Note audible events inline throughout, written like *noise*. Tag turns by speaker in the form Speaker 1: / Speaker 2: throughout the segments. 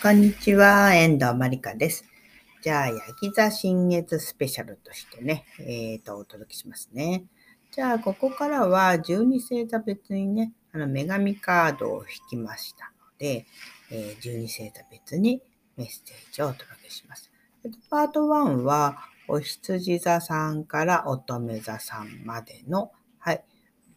Speaker 1: こんにちは、遠藤まりかです。じゃあ、ヤギ座新月スペシャルとしてね、えっ、ー、と、お届けしますね。じゃあ、ここからは12星座別にね、あの、女神カードを引きましたので、えー、12星座別にメッセージをお届けします。パート1は、お羊座さんから乙女座さんまでの、はい、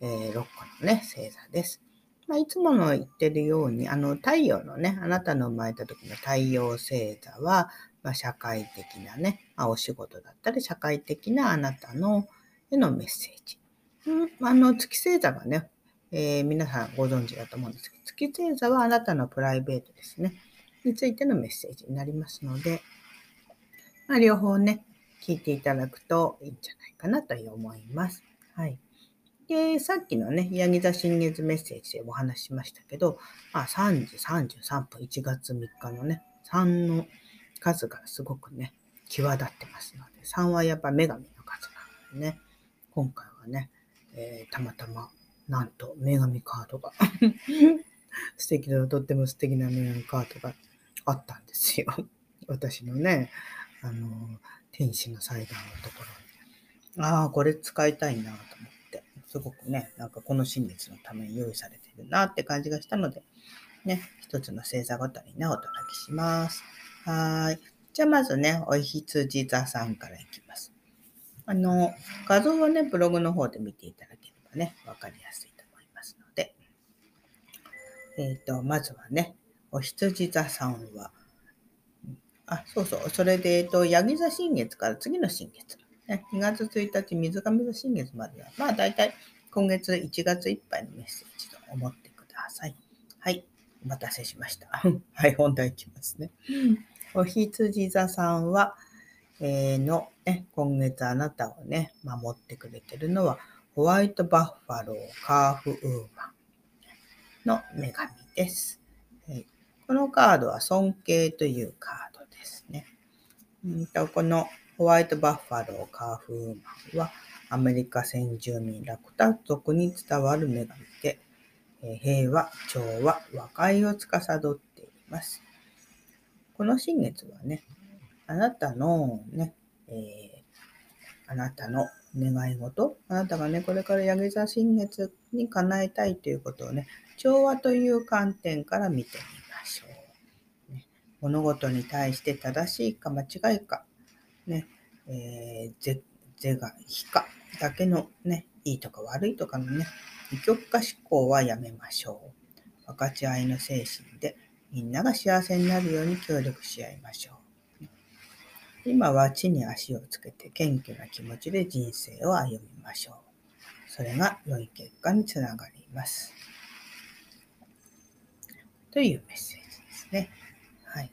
Speaker 1: えー、6個のね、星座です。まあ、いつもの言ってるように、あの、太陽のね、あなたの生まれた時の太陽星座は、まあ、社会的なね、まあ、お仕事だったり、社会的なあなたのへのメッセージ。うん、あの、月星座がね、えー、皆さんご存知だと思うんですけど、月星座はあなたのプライベートですね、についてのメッセージになりますので、まあ、両方ね、聞いていただくといいんじゃないかなと思います。はい。で、さっきのね、ヤギ座新月メッセージでお話ししましたけど、まあ、3時33分、1月3日のね、3の数がすごくね、際立ってますので、3はやっぱ女神の数なのでね、今回はね、えー、たまたま、なんと女神カードが *laughs* 素敵な、とっても素敵な女神カードがあったんですよ。私のね、あの、天使の祭壇のところに。ああ、これ使いたいなと思って。すごくね、なんかこの新月のために用意されてるなって感じがしたので、ね、一つの星座ごとにね、お届けします。はい。じゃあまずね、お羊座さんからいきます。あの、画像はね、ブログの方で見ていただければね、わかりやすいと思いますので。えっ、ー、と、まずはね、お羊座さんは、あ、そうそう、それで、えっ、と、ヤギ座新月から次の新月ね、2月1日、水上座新月までは、まあ大体今月1月いっぱいのメッセージと思ってください。はい。お待たせしました。*laughs* はい、本題いきますね。お羊座さんは、えー、の、ね、今月あなたをね、守ってくれてるのは、ホワイトバッファロー、カーフウーマンの女神です。はい、このカードは尊敬というカードですね。うんとこのホワイトバッファローカーフーマンはアメリカ先住民ラクタ族に伝わる女神で、平和、調和、和解を司っています。この新月はね、あなたのね、えー、あなたの願い事、あなたがね、これからヤギ座新月に叶えたいということをね、調和という観点から見てみましょう。ね、物事に対して正しいか間違いか、ね、えー、ぜ、ぜが非かだけのね、いいとか悪いとかのね、二極化思考はやめましょう。分かち合いの精神でみんなが幸せになるように協力し合いましょう。今は地に足をつけて謙虚な気持ちで人生を歩みましょう。それが良い結果につながります。というメッセージですね。はい。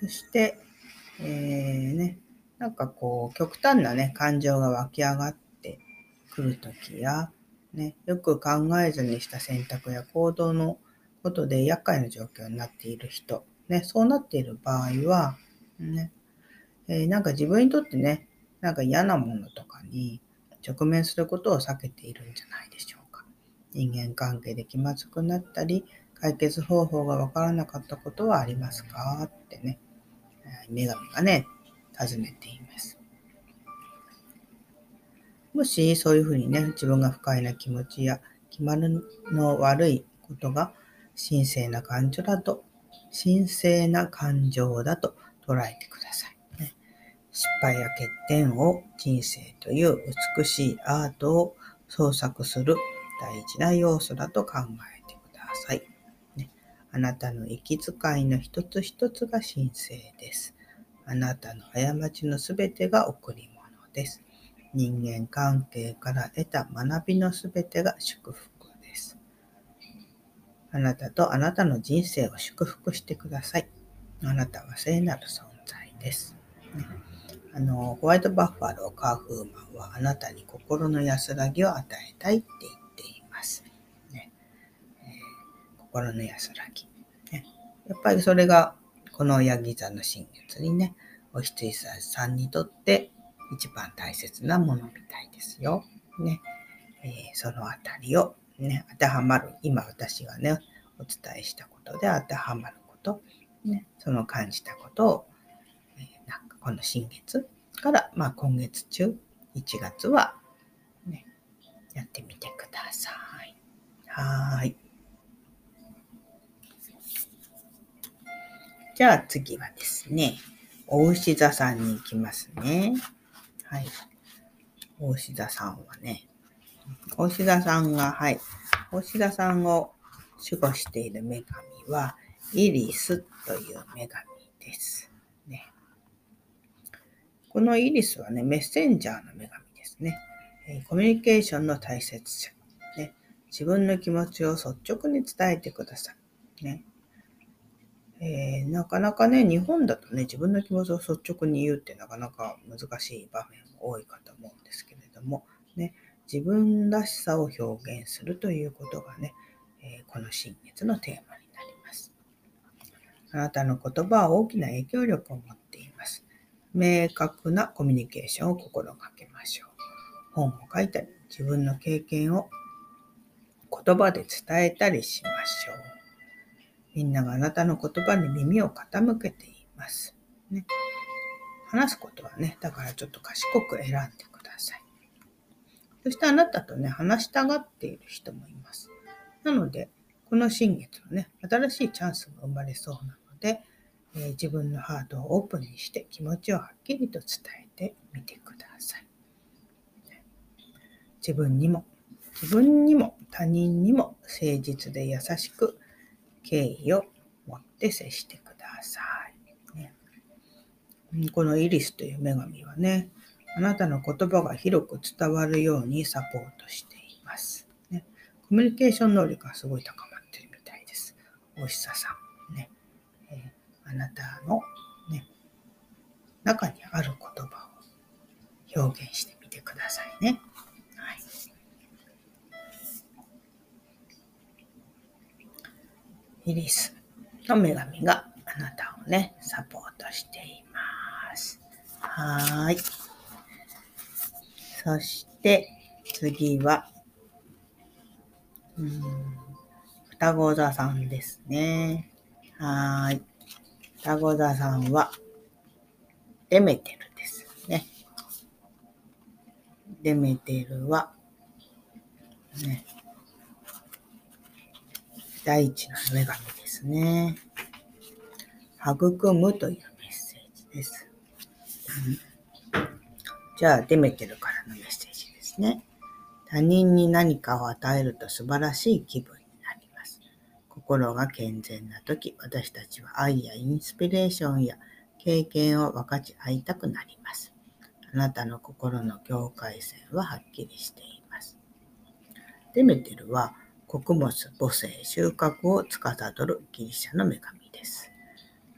Speaker 1: そして、えー、ね、なんかこう、極端なね、感情が湧き上がってくるときや、ね、よく考えずにした選択や行動のことで厄介な状況になっている人、ね、そうなっている場合は、ね、えー、なんか自分にとってね、なんか嫌なものとかに直面することを避けているんじゃないでしょうか。人間関係で気まずくなったり、解決方法がわからなかったことはありますか？ってね、女神がね、尋ねています。もしそういうふうにね、自分が不快な気持ちや決まりの悪いことが神聖な感情だと、神聖な感情だと捉えてください。ね、失敗や欠点を人生という美しいアートを創作する大事な要素だと考えてください。あなたの息遣いの一つ一つが神聖です。あなたの過ちのすべてが贈り物です。人間関係から得た学びのすべてが祝福です。あなたとあなたの人生を祝福してください。あなたは聖なる存在です。ね、あのホワイトバッファローカーフーマンはあなたに心の安らぎを与えたいって言っています。ね、心の安らぎ。やっぱりそれが、このヤギ座の新月にね、お羊さんにとって一番大切なものみたいですよ。ね。えー、そのあたりをね、当てはまる、今私がね、お伝えしたことで当てはまること、ね、その感じたことを、えー、なんかこの新月から、まあ、今月中、1月は、ね、やってみてください。はい。じゃあ次はですね、お牛座さんに行きますね。はい。お牛座さんはね、お牛座さんが、はい。お牛座さんを守護している女神は、イリスという女神です。ね。このイリスはね、メッセンジャーの女神ですね。えコミュニケーションの大切さ。ね。自分の気持ちを率直に伝えてください。ね。えー、なかなかね、日本だとね、自分の気持ちを率直に言うってなかなか難しい場面も多いかと思うんですけれども、ね、自分らしさを表現するということがね、えー、この新月のテーマになります。あなたの言葉は大きな影響力を持っています。明確なコミュニケーションを心がけましょう。本を書いたり、自分の経験を言葉で伝えたりしましょう。みんながあなたの言葉に耳を傾けています。ね、話すことはね、だからちょっと賢く選んでください。そしてあなたとね、話したがっている人もいます。なので、この新月はね、新しいチャンスが生まれそうなので、えー、自分のハートをオープンにして気持ちをはっきりと伝えてみてください。自分にも、自分にも他人にも誠実で優しく敬意を持って接してください。ね、このイリスという女神はね、あなたの言葉が広く伝わるようにサポートしています。ね、コミュニケーション能力がすごい高まってるみたいです。お医者さん。ねえー、あなたの、ね、中にある言葉を表現してみてくださいね。イリスの女神があなたをね、サポートしています。はい。そして、次は、うん、双子座さんですね。はい。双子座さんは、デメテルですね。デメテルは、ね、第一の女神ですね。育むというメッセージです。じゃあ、デメテルからのメッセージですね。他人に何かを与えると素晴らしい気分になります。心が健全な時、私たちは愛やインスピレーションや経験を分かち合いたくなります。あなたの心の境界線ははっきりしています。デメテルは穀物、母性、収穫を司るギリシャの女神です。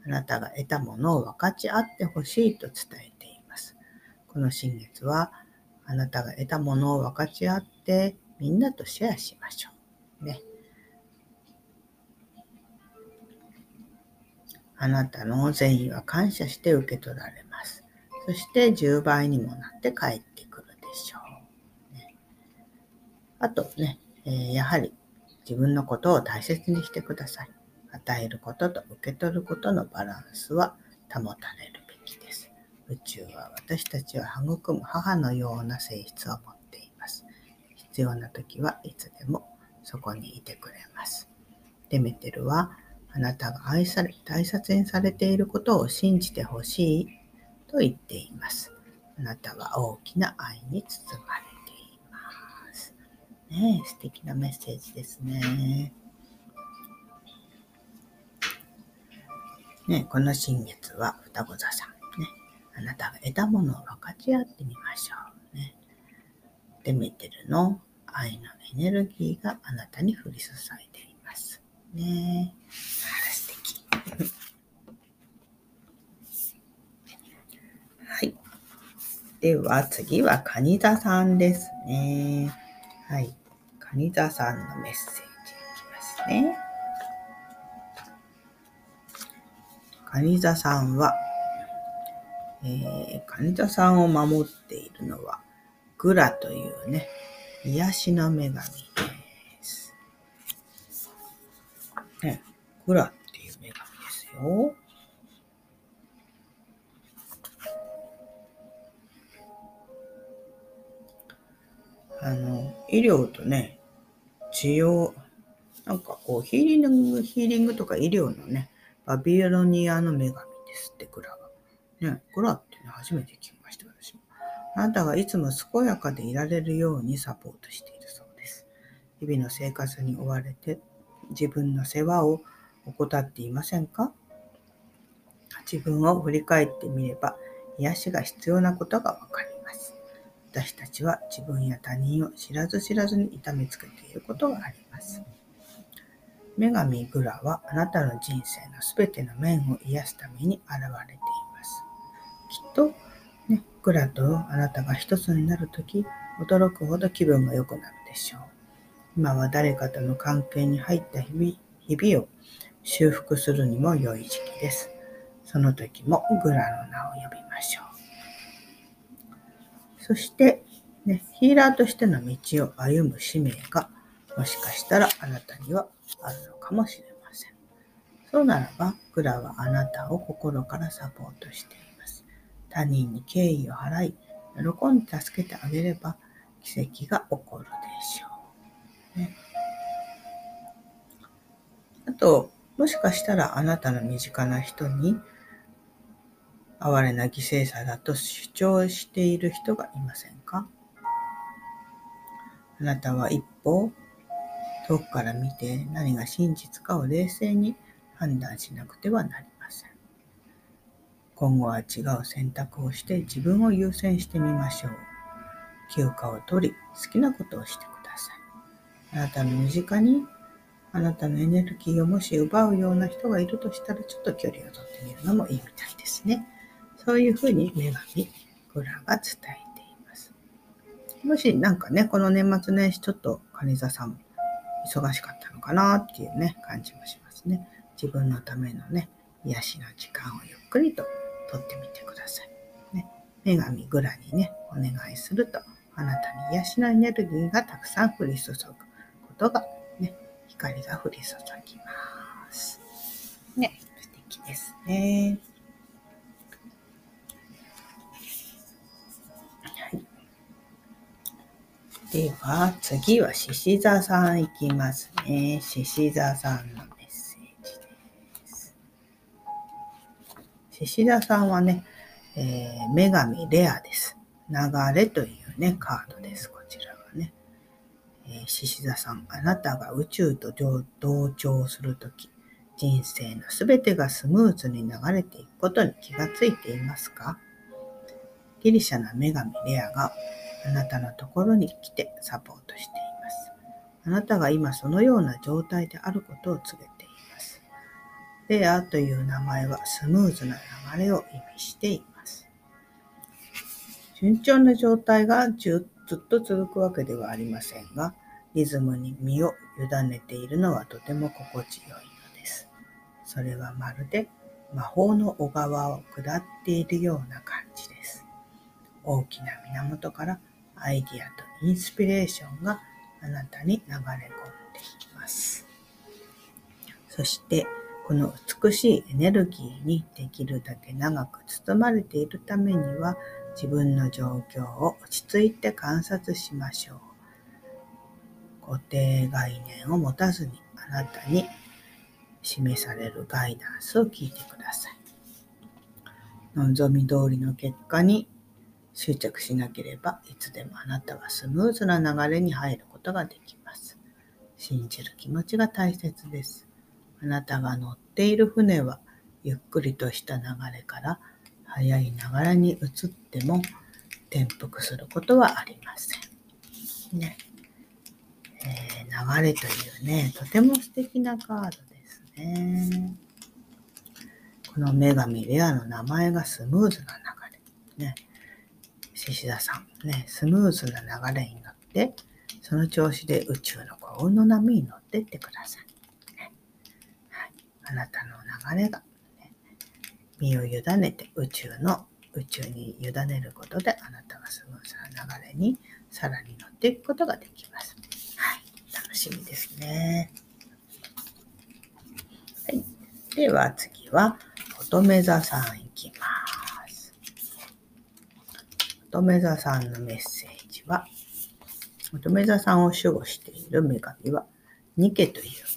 Speaker 1: あなたが得たものを分かち合ってほしいと伝えています。この新月は、あなたが得たものを分かち合ってみんなとシェアしましょう。ね。あなたの善意は感謝して受け取られます。そして10倍にもなって帰ってくるでしょう。ね、あとね、えー、やはり自分のことを大切にしてください。与えることと受け取ることのバランスは保たれるべきです。宇宙は私たちを育む母のような性質を持っています。必要な時はいつでもそこにいてくれます。デメテルはあなたが愛され、大切にされていることを信じてほしいと言っています。あなたは大きな愛に包まれね素敵なメッセージですね。ねこの新月は双子座さん。ね。あなたが得たものを分かち合ってみましょう。ね。デメテルの愛のエネルギーがあなたに降り注いでいます。ねあ、素敵。*laughs* はい。では次はカニ座さんですね。はい。カニ座さんのメッセージいきますね。カニ座さんは、えー、カニ座さんを守っているのは、グラというね、癒しの女神です。グラっていう女神ですよ。あの、医療とね、治療、なんかこう、ヒーリング、ヒーリングとか医療のね、バビロニアの女神ですって、グラが。ね、グラってね、初めて聞きました、私も。あなたがいつも健やかでいられるようにサポートしているそうです。日々の生活に追われて、自分の世話を怠っていませんか？自分を振り返ってみれば、癒しが必要なことがわかります。私たちは自分や他人を知らず知らずに痛めつけていることがあります。女神グラはあなたの人生のすべての面を癒すために現れています。きっと、ね、グラとあなたが一つになるとき、驚くほど気分が良くなるでしょう。今は誰かとの関係に入った日々日々を修復するにも良い時期です。その時もグラの名を呼びましょう。そして、ね、ヒーラーとしての道を歩む使命がもしかしたらあなたにはあるのかもしれません。そうならば、グラはあなたを心からサポートしています。他人に敬意を払い、喜んで助けてあげれば奇跡が起こるでしょう。ね、あと、もしかしたらあなたの身近な人に哀れな犠牲者だと主張している人がいませんか？あなたは一歩遠くから見て何が真実かを冷静に判断しなくてはなりません。今後は違う選択をして自分を優先してみましょう。休暇を取り、好きなことをしてください。あなたの身近にあなたのエネルギーをもし奪うような人がいるとしたら、ちょっと距離をとってみるのもいいみたいですね。そういうふうに女神、グラが伝えています。もしなんかね、この年末年始ちょっと蟹座さん忙しかったのかなっていうね、感じもしますね。自分のためのね、癒しの時間をゆっくりととってみてください。ね、女神グラにね、お願いすると、あなたに癒しのエネルギーがたくさん降り注ぐことがね、光が降り注ぎます。ね、素敵ですね。では、次は獅子座さんいきますね。獅子座さんのメッセージです。獅子座さんはね、えー、女神レアです。流れというね、カードです。こちらはね。えー、獅子座さん、あなたが宇宙と同調するとき、人生のすべてがスムーズに流れていくことに気がついていますか？ギリシャの女神レアがあなたのところに来てサポートしています。あなたが今そのような状態であることを告げています。レアという名前はスムーズな流れを意味しています。順調な状態がずっと続くわけではありませんが、リズムに身を委ねているのはとても心地よいのです。それはまるで魔法の小川を下っているような感じです。大きな源からアイディアとインスピレーションがあなたに流れ込んでいます。そして、この美しいエネルギーにできるだけ長く包まれているためには、自分の状況を落ち着いて観察しましょう。固定概念を持たずにあなたに示されるガイダンスを聞いてください。望み通りの結果に執着しなければ、いつでもあなたはスムーズな流れに入ることができます。信じる気持ちが大切です。あなたが乗っている船は、ゆっくりとした流れから速い流れに移っても転覆することはありません。ね。えー、流れというね、とても素敵なカードですね。この女神レアの名前がスムーズな流れ。ね。獅子座さん、ね、スムーズな流れに乗って、その調子で宇宙の幸運の波に乗ってってください。ねはい、あなたの流れが、ね、身を委ねて宇宙の宇宙に委ねることであなたがスムーズな流れにさらに乗っていくことができます。はい、楽しみですね。はい、では次は乙女座さんいきます。乙女座さんのメッセージは、乙女座さんを守護している女神は、ニケという